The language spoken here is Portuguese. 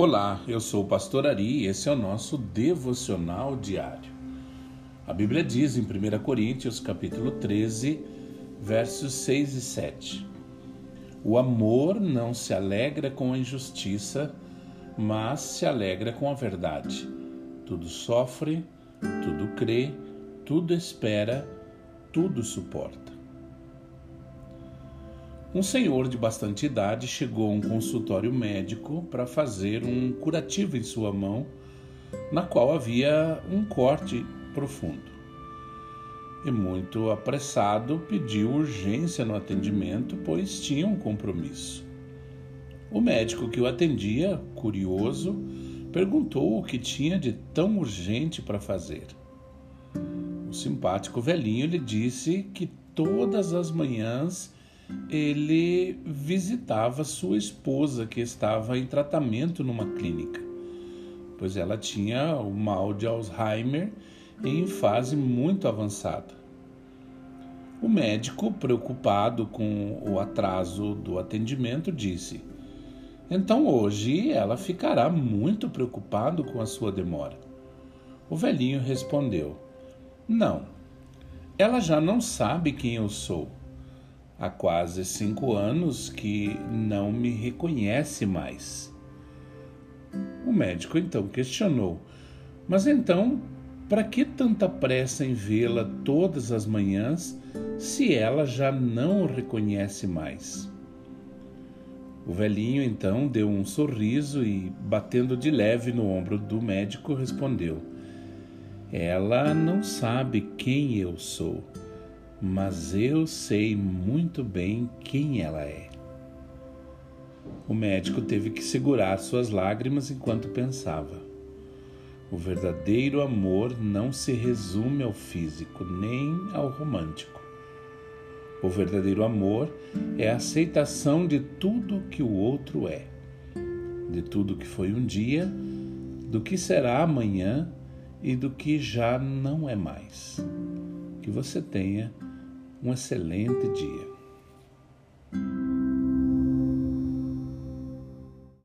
Olá, eu sou o pastor Ari e esse é o nosso devocional diário. A Bíblia diz em 1 Coríntios, capítulo 13, versos 6 e 7: O amor não se alegra com a injustiça, mas se alegra com a verdade. Tudo sofre, tudo crê, tudo espera, tudo suporta. Um senhor de bastante idade chegou a um consultório médico para fazer um curativo em sua mão, na qual havia um corte profundo. E muito apressado pediu urgência no atendimento, pois tinha um compromisso. O médico que o atendia, curioso, perguntou o que tinha de tão urgente para fazer. O simpático velhinho lhe disse que todas as manhãs ele visitava sua esposa, que estava em tratamento numa clínica, pois ela tinha o mal de Alzheimer em fase muito avançada. O médico, preocupado com o atraso do atendimento, disse: Então hoje ela ficará muito preocupado com a sua demora. O velhinho respondeu: Não, ela já não sabe quem eu sou há quase cinco anos que não me reconhece mais. O médico então questionou: Mas então, para que tanta pressa em vê-la todas as manhãs se ela já não o reconhece mais? O velhinho então deu um sorriso e, batendo de leve no ombro do médico, respondeu: Ela não sabe quem eu sou mas eu sei muito bem quem ela é. O médico teve que segurar suas lágrimas enquanto pensava. O verdadeiro amor não se resume ao físico nem ao romântico. O verdadeiro amor é a aceitação de tudo que o outro é, de tudo que foi um dia, do que será amanhã e do que já não é mais. Que você tenha um excelente dia.